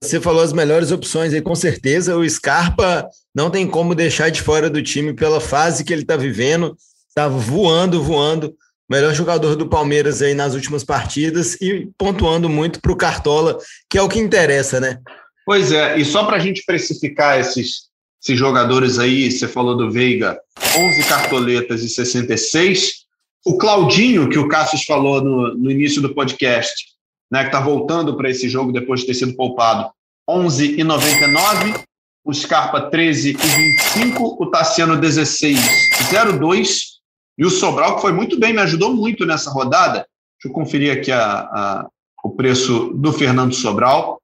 você falou as melhores opções aí, com certeza. O Scarpa não tem como deixar de fora do time pela fase que ele está vivendo. Está voando, voando. Melhor jogador do Palmeiras aí nas últimas partidas e pontuando muito para o Cartola, que é o que interessa, né? Pois é, e só para a gente precificar esses esses jogadores aí, você falou do Veiga, 11 cartoletas e 66. O Claudinho, que o Cassius falou no, no início do podcast, né, que está voltando para esse jogo depois de ter sido poupado, 11 e 99. O Scarpa, 13 e 25. O Tassiano, 16 02. E o Sobral, que foi muito bem, me ajudou muito nessa rodada. Deixa eu conferir aqui a, a o preço do Fernando Sobral.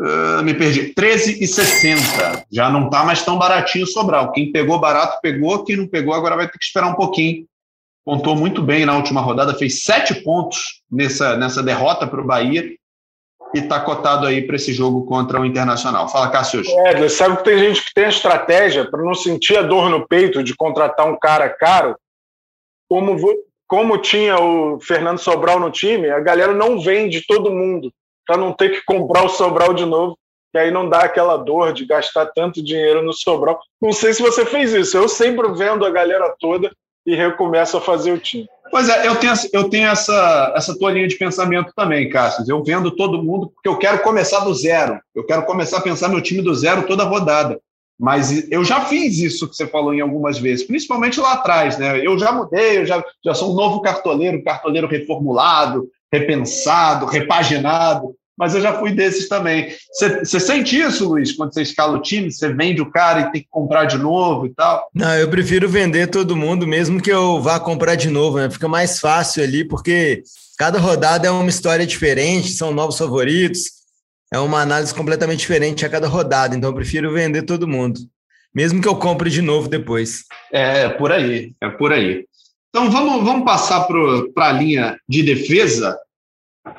Uh, me perdi, 13,60. Já não está mais tão baratinho o Sobral. Quem pegou barato, pegou. Quem não pegou, agora vai ter que esperar um pouquinho. Pontou muito bem na última rodada, fez sete pontos nessa, nessa derrota para o Bahia e está cotado aí para esse jogo contra o Internacional. Fala, Cássio. É, sabe que tem gente que tem a estratégia para não sentir a dor no peito de contratar um cara caro, como, como tinha o Fernando Sobral no time, a galera não vende todo mundo para não ter que comprar o Sobral de novo, que aí não dá aquela dor de gastar tanto dinheiro no Sobral. Não sei se você fez isso, eu sempre vendo a galera toda e recomeço a fazer o time. Pois é, eu tenho, eu tenho essa, essa tua linha de pensamento também, Cássio. Eu vendo todo mundo porque eu quero começar do zero. Eu quero começar a pensar meu time do zero toda rodada. Mas eu já fiz isso que você falou em algumas vezes, principalmente lá atrás, né? Eu já mudei, eu já, já sou um novo cartoleiro, cartoleiro reformulado, repensado, repaginado, mas eu já fui desses também. Você sente isso, Luiz, quando você escala o time? Você vende o cara e tem que comprar de novo e tal? Não, eu prefiro vender todo mundo, mesmo que eu vá comprar de novo, né? Fica mais fácil ali, porque cada rodada é uma história diferente, são novos favoritos, é uma análise completamente diferente a cada rodada, então eu prefiro vender todo mundo, mesmo que eu compre de novo depois. É, é por aí, é por aí. Então vamos, vamos passar para a linha de defesa.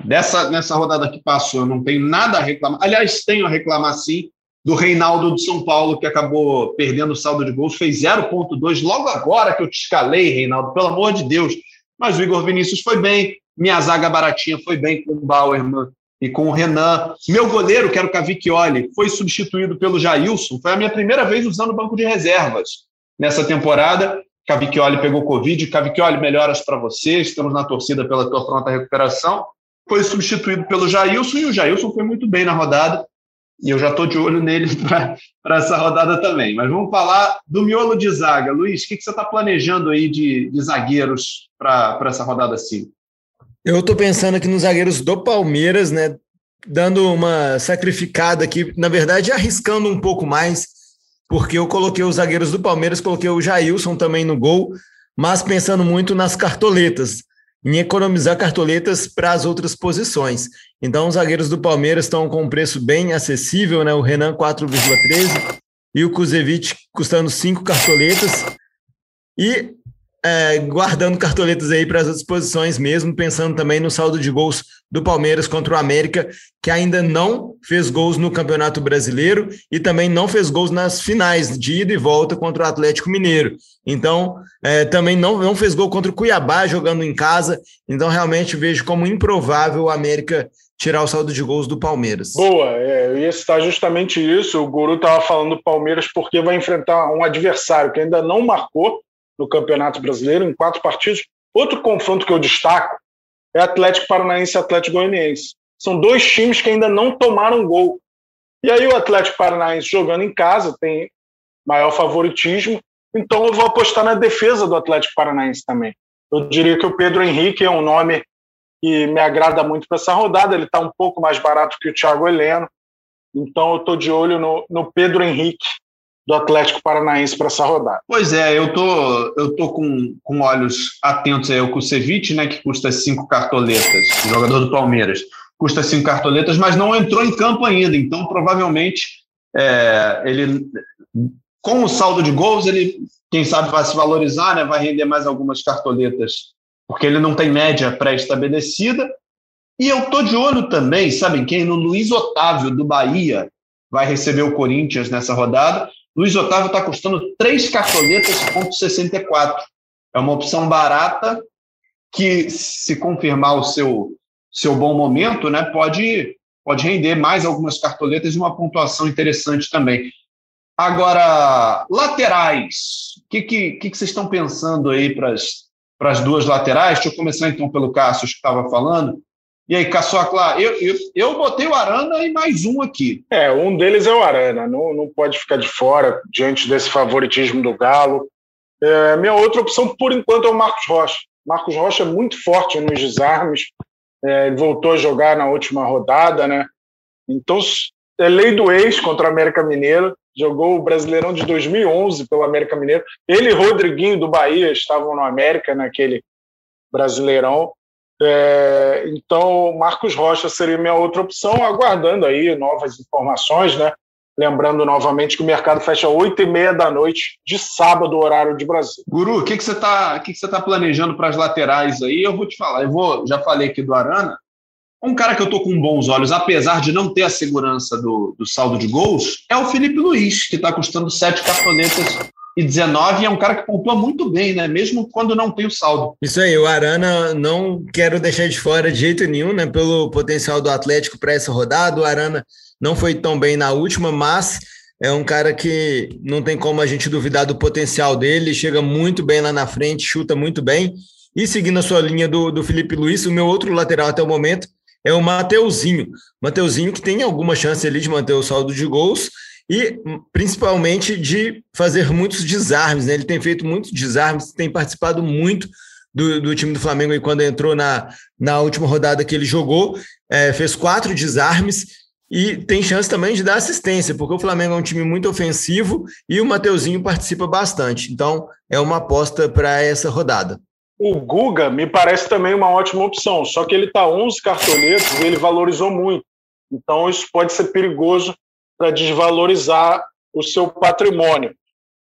Dessa, nessa rodada que passou, eu não tenho nada a reclamar. Aliás, tenho a reclamar sim do Reinaldo de São Paulo, que acabou perdendo o saldo de gols, fez 0,2 logo agora que eu te escalei, Reinaldo, pelo amor de Deus. Mas o Igor Vinícius foi bem, minha zaga baratinha foi bem com o Bauerman e com o Renan. Meu goleiro, que era o Cavicchioli, foi substituído pelo Jailson. Foi a minha primeira vez usando o banco de reservas nessa temporada. Cavicchioli pegou Covid, Cavicchioli, melhoras para você, estamos na torcida pela tua pronta recuperação. Foi substituído pelo Jailson e o Jailson foi muito bem na rodada e eu já estou de olho nele para essa rodada também. Mas vamos falar do miolo de zaga. Luiz, o que, que você está planejando aí de, de zagueiros para essa rodada 5? Eu estou pensando aqui nos zagueiros do Palmeiras, né? Dando uma sacrificada aqui, na verdade, arriscando um pouco mais porque eu coloquei os zagueiros do Palmeiras, coloquei o Jailson também no gol, mas pensando muito nas cartoletas, em economizar cartoletas para as outras posições. Então, os zagueiros do Palmeiras estão com um preço bem acessível, né? O Renan 4,13 e o Kuzevic custando 5 cartoletas. E é, guardando cartoletas aí para as outras posições mesmo, pensando também no saldo de gols do Palmeiras contra o América, que ainda não fez gols no Campeonato Brasileiro e também não fez gols nas finais de ida e volta contra o Atlético Mineiro. Então, é, também não, não fez gol contra o Cuiabá jogando em casa. Então, realmente vejo como improvável o América tirar o saldo de gols do Palmeiras. Boa, é, eu ia citar justamente isso. O Guru estava falando do Palmeiras porque vai enfrentar um adversário que ainda não marcou no Campeonato Brasileiro, em quatro partidos. Outro confronto que eu destaco é Atlético Paranaense e Atlético Goianiense. São dois times que ainda não tomaram gol. E aí o Atlético Paranaense jogando em casa tem maior favoritismo, então eu vou apostar na defesa do Atlético Paranaense também. Eu diria que o Pedro Henrique é um nome que me agrada muito para essa rodada. Ele está um pouco mais barato que o Thiago Heleno. Então eu estou de olho no, no Pedro Henrique do Atlético Paranaense para essa rodada. Pois é, eu tô, eu tô com, com olhos atentos aí ao Kusevich, né, que custa cinco cartoletas, jogador do Palmeiras, custa cinco cartoletas, mas não entrou em campo ainda, então provavelmente é, ele, com o saldo de gols, ele, quem sabe, vai se valorizar, né, vai render mais algumas cartoletas, porque ele não tem média pré-estabelecida, e eu tô de olho também, sabem quem? No Luiz Otávio, do Bahia, vai receber o Corinthians nessa rodada, Luiz Otávio está custando três cartoletas, ponto 64. É uma opção barata que, se confirmar o seu, seu bom momento, né, pode, pode render mais algumas cartoletas e uma pontuação interessante também. Agora, laterais. O que, que, que vocês estão pensando aí para as duas laterais? Deixa eu começar então pelo Cássio, que estava falando. E aí, Caçocla, eu, eu, eu botei o Arana e mais um aqui. É, um deles é o Arana, não, não pode ficar de fora diante desse favoritismo do Galo. É, minha outra opção, por enquanto, é o Marcos Rocha. Marcos Rocha é muito forte nos desarmes, é, ele voltou a jogar na última rodada, né? Então, é lei do ex contra o América Mineiro, jogou o Brasileirão de 2011 pelo América Mineiro. Ele e Rodriguinho do Bahia estavam no América naquele Brasileirão. É, então, Marcos Rocha seria minha outra opção, aguardando aí novas informações, né? Lembrando novamente que o mercado fecha às 8 e meia da noite de sábado, horário de Brasil. Guru, o que, que você está que que tá planejando para as laterais aí? Eu vou te falar, eu vou, já falei aqui do Arana, um cara que eu estou com bons olhos, apesar de não ter a segurança do, do saldo de gols, é o Felipe Luiz, que está custando sete cartonetas e 19 é um cara que pontua muito bem, né? Mesmo quando não tem o saldo. Isso aí, o Arana não quero deixar de fora de jeito nenhum, né? Pelo potencial do Atlético para essa rodada. O Arana não foi tão bem na última, mas é um cara que não tem como a gente duvidar do potencial dele, chega muito bem lá na frente, chuta muito bem. E seguindo a sua linha do, do Felipe Luiz, o meu outro lateral até o momento é o Mateuzinho. Mateuzinho que tem alguma chance ali de manter o saldo de gols e principalmente de fazer muitos desarmes. Né? Ele tem feito muitos desarmes, tem participado muito do, do time do Flamengo e quando entrou na, na última rodada que ele jogou, é, fez quatro desarmes e tem chance também de dar assistência, porque o Flamengo é um time muito ofensivo e o Mateuzinho participa bastante. Então, é uma aposta para essa rodada. O Guga me parece também uma ótima opção, só que ele está 11 cartoletas e ele valorizou muito. Então, isso pode ser perigoso para desvalorizar o seu patrimônio.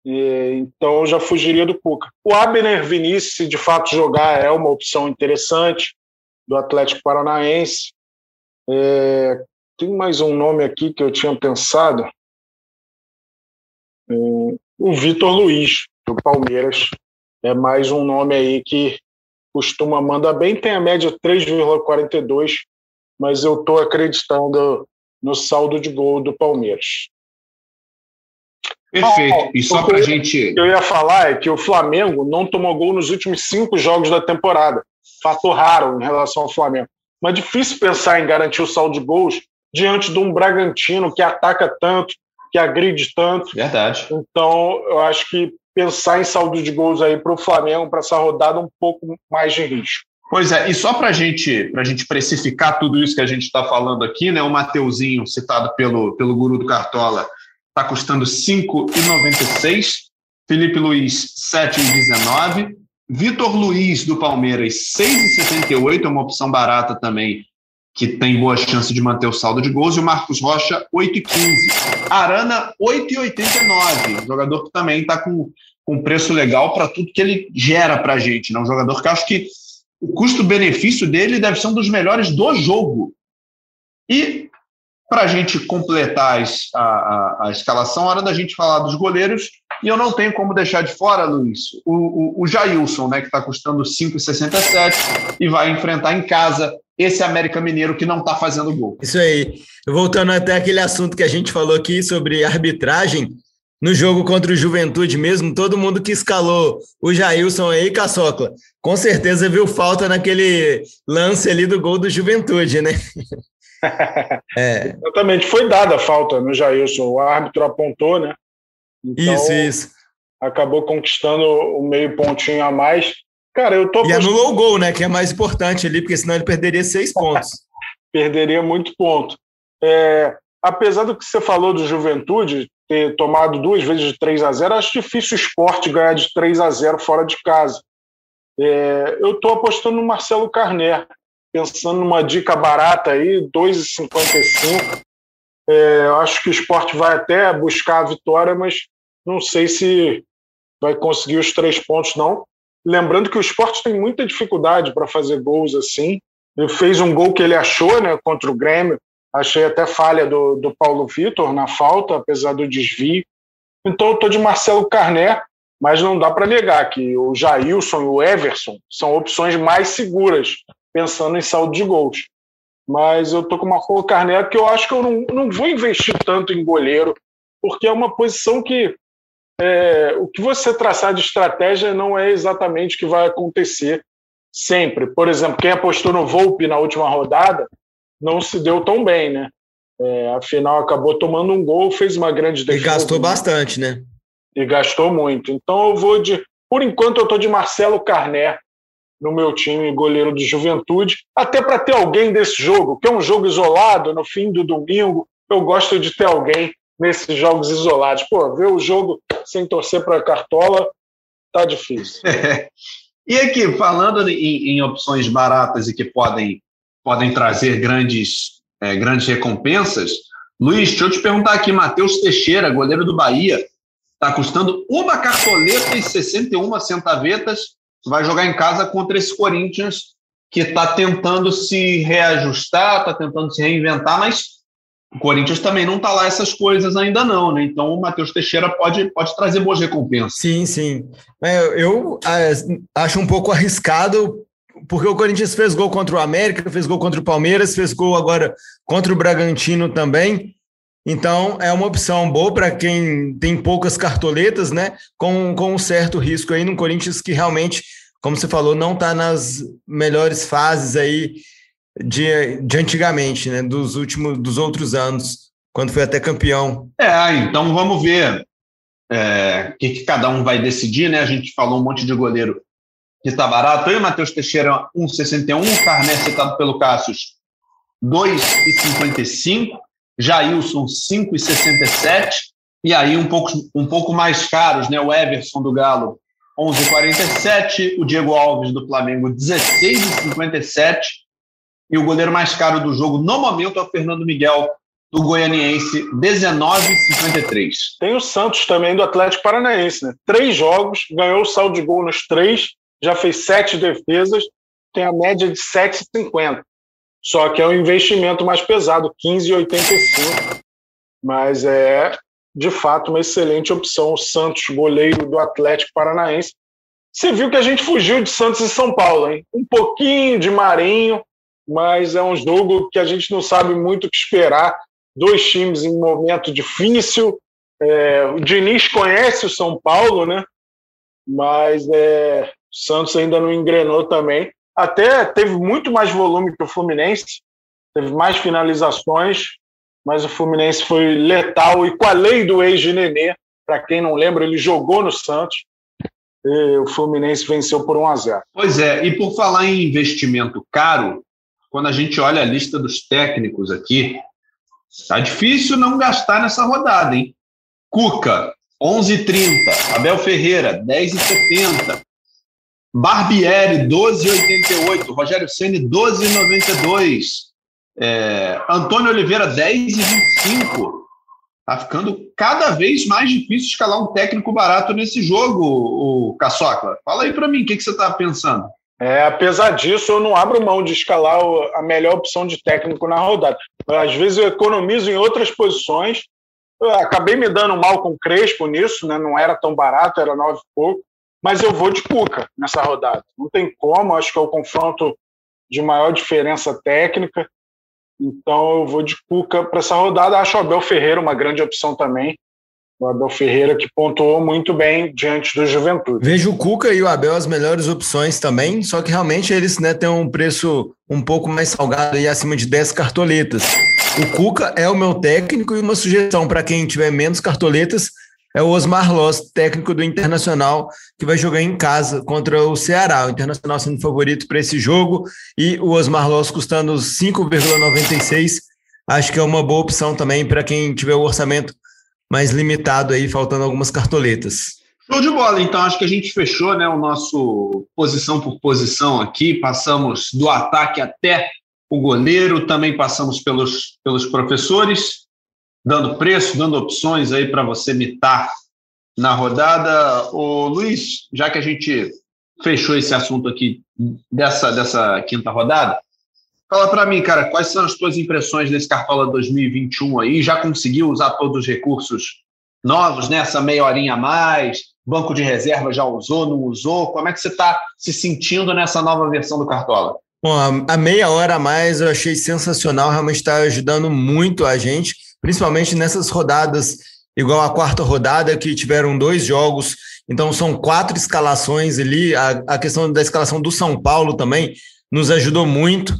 E, então eu já fugiria do Cuca. O Abner Vinícius, se de fato jogar, é uma opção interessante do Atlético Paranaense. É, tem mais um nome aqui que eu tinha pensado. É, o Vitor Luiz, do Palmeiras. É mais um nome aí que costuma mandar bem, tem a média 3,42, mas eu estou acreditando no saldo de gol do Palmeiras. Perfeito. e só para a gente. Eu ia falar é que o Flamengo não tomou gol nos últimos cinco jogos da temporada. Fato raro em relação ao Flamengo. Mas difícil pensar em garantir o saldo de gols diante de um Bragantino que ataca tanto, que agride tanto. Verdade. Então, eu acho que pensar em saldo de gols aí para o Flamengo, para essa rodada, um pouco mais de risco. Pois é, e só para gente, a gente precificar tudo isso que a gente está falando aqui, né? O Mateuzinho, citado pelo, pelo guru do Cartola, está custando R$ 5,96. Felipe Luiz, R$ 7,19. Vitor Luiz, do Palmeiras, R$ 6,68, é uma opção barata também, que tem boa chance de manter o saldo de gols. E o Marcos Rocha, R$ 8,15. Arana, R$ 8,89, jogador que também está com com preço legal para tudo que ele gera para a gente. Né? Um jogador que acho que o custo-benefício dele deve ser um dos melhores do jogo. E para a gente completar a, a, a, escalação, hora da gente falar dos goleiros, e eu não tenho como deixar de fora, Luiz, o, o, o Jailson, né, que está custando 5,67 e vai enfrentar em casa esse América Mineiro que não está fazendo gol. Isso aí. Voltando até aquele assunto que a gente falou aqui sobre arbitragem, no jogo contra o Juventude mesmo, todo mundo que escalou o Jailson aí, Caçocla, com certeza viu falta naquele lance ali do gol do Juventude, né? é. Exatamente, foi dada a falta no Jailson, o árbitro apontou, né? Então, isso, isso. Acabou conquistando o meio pontinho a mais. Cara, eu tô. E anulou o gol, né? Que é mais importante ali, porque senão ele perderia seis pontos. perderia muito ponto. É, apesar do que você falou do Juventude, ter tomado duas vezes de 3 a 0 acho difícil o esporte ganhar de 3 a 0 fora de casa. É, eu estou apostando no Marcelo Carné, pensando numa dica barata aí, 2,55. É, acho que o esporte vai até buscar a vitória, mas não sei se vai conseguir os três pontos, não. Lembrando que o esporte tem muita dificuldade para fazer gols assim. Ele fez um gol que ele achou né, contra o Grêmio, achei até falha do, do Paulo Vitor na falta, apesar do desvio. Então eu estou de Marcelo Carné, mas não dá para negar que o Jailson e o Everson são opções mais seguras, pensando em saldo de gols. Mas eu estou com o Marcelo Carné que eu acho que eu não, não vou investir tanto em goleiro, porque é uma posição que é, o que você traçar de estratégia não é exatamente o que vai acontecer sempre. Por exemplo, quem apostou no Volpe na última rodada não se deu tão bem, né? É, afinal, acabou tomando um gol, fez uma grande defesa. E gastou bastante, né? E gastou muito. Então eu vou de. Por enquanto, eu estou de Marcelo Carné no meu time, goleiro de juventude, até para ter alguém desse jogo, que é um jogo isolado, no fim do domingo. Eu gosto de ter alguém nesses jogos isolados. Pô, ver o jogo sem torcer para a cartola tá difícil. e aqui, falando em, em, opções baratas e que podem, podem trazer grandes, é, grandes recompensas, Luiz, deixa eu te perguntar aqui, Matheus Teixeira, goleiro do Bahia, está custando uma cartoleta e 61 centavetas, vai jogar em casa contra esse Corinthians que está tentando se reajustar, está tentando se reinventar, mas o Corinthians também não está lá essas coisas ainda não, né? Então o Matheus Teixeira pode, pode trazer boas recompensas. Sim, sim. É, eu é, acho um pouco arriscado, porque o Corinthians fez gol contra o América, fez gol contra o Palmeiras, fez gol agora contra o Bragantino também. Então é uma opção boa para quem tem poucas cartoletas, né? Com, com um certo risco aí no Corinthians que realmente, como você falou, não está nas melhores fases aí de, de antigamente, né? Dos últimos, dos outros anos, quando foi até campeão. É, então vamos ver é, o que, que, cada um vai decidir, né? A gente falou um monte de goleiro que está barato. Eu e Matheus Teixeira, 1,61. Carné, citado pelo Cassius, 2,55. Jailson, 5,67. E aí, um pouco, um pouco mais caros, né? O Everson do Galo, 11,47. O Diego Alves do Flamengo, 16,57 e o goleiro mais caro do jogo no momento é o Fernando Miguel, do Goianiense, 19,53. Tem o Santos também do Atlético Paranaense, né? Três jogos, ganhou o saldo de gol nos três, já fez sete defesas, tem a média de 7,50. Só que é um investimento mais pesado, 15,85. Mas é, de fato, uma excelente opção. O Santos, goleiro do Atlético Paranaense. Você viu que a gente fugiu de Santos e São Paulo, hein? Um pouquinho de Marinho, mas é um jogo que a gente não sabe muito o que esperar. Dois times em momento difícil. É, o Diniz conhece o São Paulo, né? Mas é, Santos ainda não engrenou também. Até teve muito mais volume que o Fluminense, teve mais finalizações, mas o Fluminense foi letal e com a lei do ex de Nenê, para quem não lembra, ele jogou no Santos. o Fluminense venceu por 1 a 0. Pois é, e por falar em investimento caro, quando a gente olha a lista dos técnicos aqui, tá difícil não gastar nessa rodada, hein? Cuca, 11,30. Abel Ferreira, 10,70. Barbieri, 12,88. Rogério Ceni 12,92. É, Antônio Oliveira, 10,25. Tá ficando cada vez mais difícil escalar um técnico barato nesse jogo, o Caçocla. Fala aí para mim, o que, que você está pensando? É, apesar disso, eu não abro mão de escalar a melhor opção de técnico na rodada. Às vezes eu economizo em outras posições. Eu acabei me dando mal com o Crespo nisso, né? não era tão barato, era nove e pouco. Mas eu vou de Cuca nessa rodada. Não tem como, acho que é o confronto de maior diferença técnica. Então eu vou de Cuca para essa rodada. Acho o Abel Ferreira uma grande opção também. O Abel Ferreira que pontuou muito bem diante do Juventude. Vejo o Cuca e o Abel as melhores opções também, só que realmente eles né, têm um preço um pouco mais salgado e acima de 10 cartoletas. O Cuca é o meu técnico e uma sugestão para quem tiver menos cartoletas é o Osmar Loss, técnico do Internacional, que vai jogar em casa contra o Ceará. O Internacional sendo favorito para esse jogo e o Osmar Loss custando 5,96. Acho que é uma boa opção também para quem tiver o orçamento mais limitado aí, faltando algumas cartoletas. Show de bola, então acho que a gente fechou né, o nosso posição por posição aqui, passamos do ataque até o goleiro, também passamos pelos, pelos professores dando preço, dando opções aí para você mitar na rodada. O Luiz, já que a gente fechou esse assunto aqui dessa, dessa quinta rodada, fala para mim, cara, quais são as tuas impressões desse Cartola 2021 aí? Já conseguiu usar todos os recursos novos nessa meia horinha a mais? Banco de reserva já usou, não usou? Como é que você está se sentindo nessa nova versão do Cartola? Bom, a meia hora a mais eu achei sensacional, realmente está ajudando muito a gente principalmente nessas rodadas, igual a quarta rodada, que tiveram dois jogos, então são quatro escalações ali. A, a questão da escalação do São Paulo também nos ajudou muito.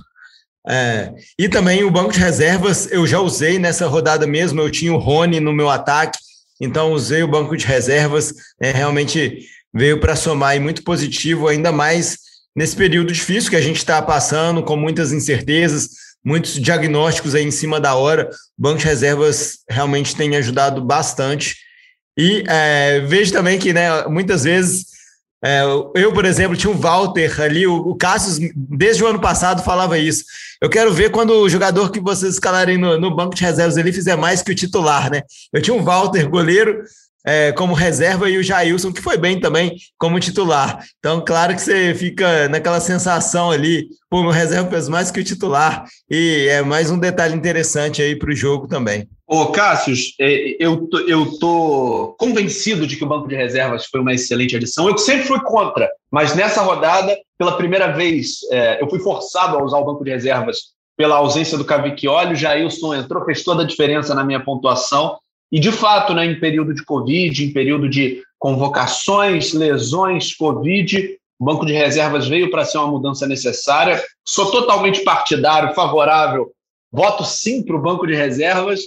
É, e também o banco de reservas eu já usei nessa rodada mesmo. Eu tinha o Rony no meu ataque, então usei o banco de reservas. É, realmente veio para somar e muito positivo, ainda mais nesse período difícil que a gente está passando, com muitas incertezas, muitos diagnósticos aí em cima da hora. O banco de reservas realmente tem ajudado bastante. E é, vejo também que, né, muitas vezes, é, eu, por exemplo, tinha um Walter ali, o, o Cassius, desde o ano passado, falava isso. Eu quero ver quando o jogador que vocês escalarem no, no banco de reservas ele fizer mais que o titular, né? Eu tinha um Walter, goleiro, é, como reserva e o Jailson, que foi bem também como titular. Então, claro que você fica naquela sensação ali, pô, reserva fez mais que o titular, e é mais um detalhe interessante aí para o jogo também. Ô, Cássio, é, eu tô, eu tô convencido de que o banco de reservas foi uma excelente adição. Eu sempre fui contra, mas nessa rodada, pela primeira vez, é, eu fui forçado a usar o banco de reservas pela ausência do Cavicchioli. O Jailson entrou, fez toda a diferença na minha pontuação. E, de fato, né, em período de Covid, em período de convocações, lesões, Covid, o banco de reservas veio para ser uma mudança necessária. Sou totalmente partidário, favorável, voto sim para o banco de reservas.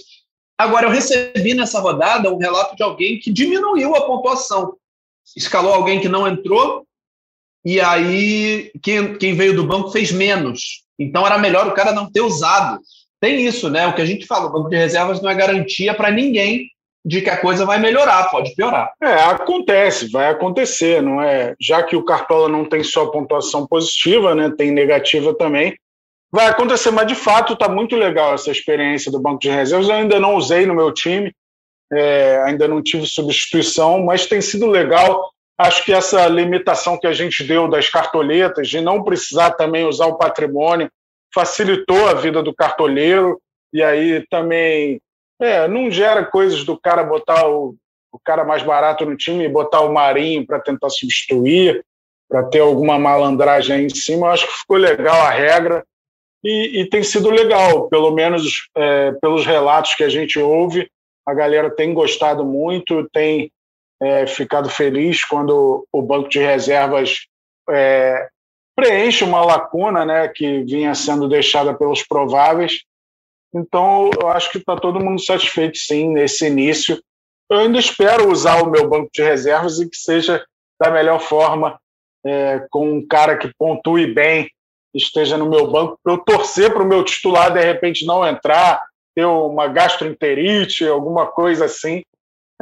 Agora, eu recebi nessa rodada um relato de alguém que diminuiu a pontuação. Escalou alguém que não entrou, e aí quem, quem veio do banco fez menos. Então, era melhor o cara não ter usado tem isso, né? O que a gente fala, o banco de reservas não é garantia para ninguém de que a coisa vai melhorar, pode piorar. É, acontece, vai acontecer, não é? Já que o Cartola não tem só pontuação positiva, né? Tem negativa também. Vai acontecer, mas de fato está muito legal essa experiência do banco de reservas. Eu ainda não usei no meu time, é, ainda não tive substituição, mas tem sido legal. Acho que essa limitação que a gente deu das cartoletas, de não precisar também usar o patrimônio, facilitou a vida do cartoleiro e aí também é, não gera coisas do cara botar o, o cara mais barato no time e botar o Marinho para tentar substituir, para ter alguma malandragem aí em cima. Eu acho que ficou legal a regra e, e tem sido legal, pelo menos é, pelos relatos que a gente ouve. A galera tem gostado muito, tem é, ficado feliz quando o banco de reservas é, preenche uma lacuna né, que vinha sendo deixada pelos prováveis. Então, eu acho que está todo mundo satisfeito, sim, nesse início. Eu ainda espero usar o meu banco de reservas e que seja da melhor forma, é, com um cara que pontue bem, esteja no meu banco, para eu torcer para o meu titular, de repente, não entrar, ter uma gastroenterite, alguma coisa assim,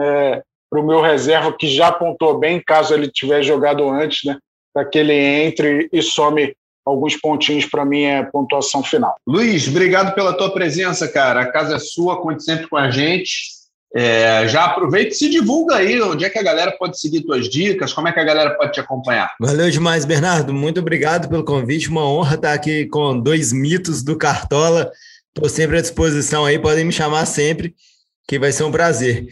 é, para o meu reserva que já pontou bem, caso ele tiver jogado antes, né? Para que ele entre e some alguns pontinhos para minha pontuação final. Luiz, obrigado pela tua presença, cara. A casa é sua, conte sempre com a gente. É, já aproveita e se divulga aí onde é que a galera pode seguir tuas dicas, como é que a galera pode te acompanhar. Valeu demais, Bernardo. Muito obrigado pelo convite. Uma honra estar aqui com dois mitos do Cartola. Estou sempre à disposição aí, podem me chamar sempre, que vai ser um prazer.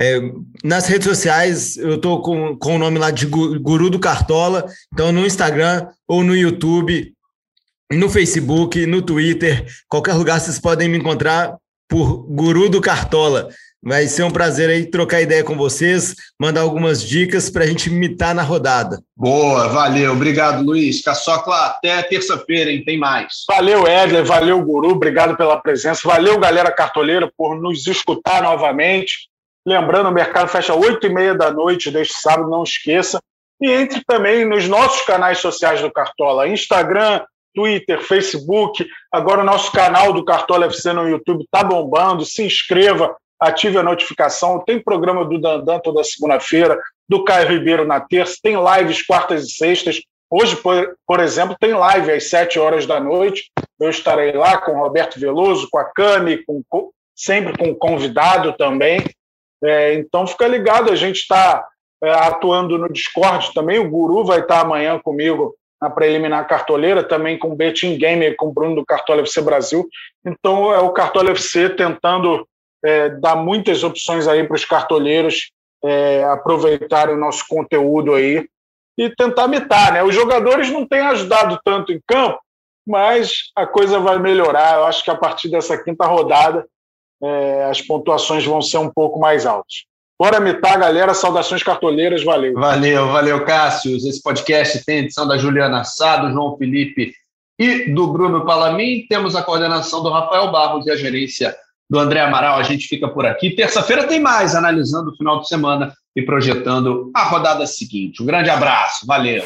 É, nas redes sociais, eu estou com, com o nome lá de Guru do Cartola, então no Instagram ou no YouTube, no Facebook, no Twitter, qualquer lugar vocês podem me encontrar por Guru do Cartola. Vai ser um prazer aí trocar ideia com vocês, mandar algumas dicas para a gente imitar na rodada. Boa, valeu. Obrigado, Luiz. Caçocla, até terça-feira, hein? Tem mais. Valeu, Edler. Valeu, Guru. Obrigado pela presença. Valeu, galera cartoleira, por nos escutar novamente. Lembrando, o mercado fecha às e meia da noite deste sábado, não esqueça. E entre também nos nossos canais sociais do Cartola, Instagram, Twitter, Facebook. Agora o nosso canal do Cartola FC no YouTube está bombando. Se inscreva, ative a notificação. Tem programa do Dandan toda segunda-feira, do Caio Ribeiro na terça, tem lives quartas e sextas. Hoje, por, por exemplo, tem live às sete horas da noite. Eu estarei lá com o Roberto Veloso, com a Cami, com, sempre com convidado também. É, então fica ligado, a gente está é, atuando no Discord também. O Guru vai estar amanhã comigo na preliminar cartoleira, também com o Betim Gamer, com o Bruno do Cartola FC Brasil. Então é o Cartola FC tentando é, dar muitas opções aí para os cartoleiros é, aproveitarem o nosso conteúdo aí e tentar mitar, né? Os jogadores não têm ajudado tanto em campo, mas a coisa vai melhorar. Eu acho que a partir dessa quinta rodada é, as pontuações vão ser um pouco mais altas. Bora mitar, galera. Saudações cartoleiras. Valeu. Valeu, valeu, Cássio. Esse podcast tem edição da Juliana Sá, do João Felipe e do Bruno Palamin. Temos a coordenação do Rafael Barros e a gerência do André Amaral. A gente fica por aqui. Terça-feira tem mais, analisando o final de semana e projetando a rodada seguinte. Um grande abraço. Valeu.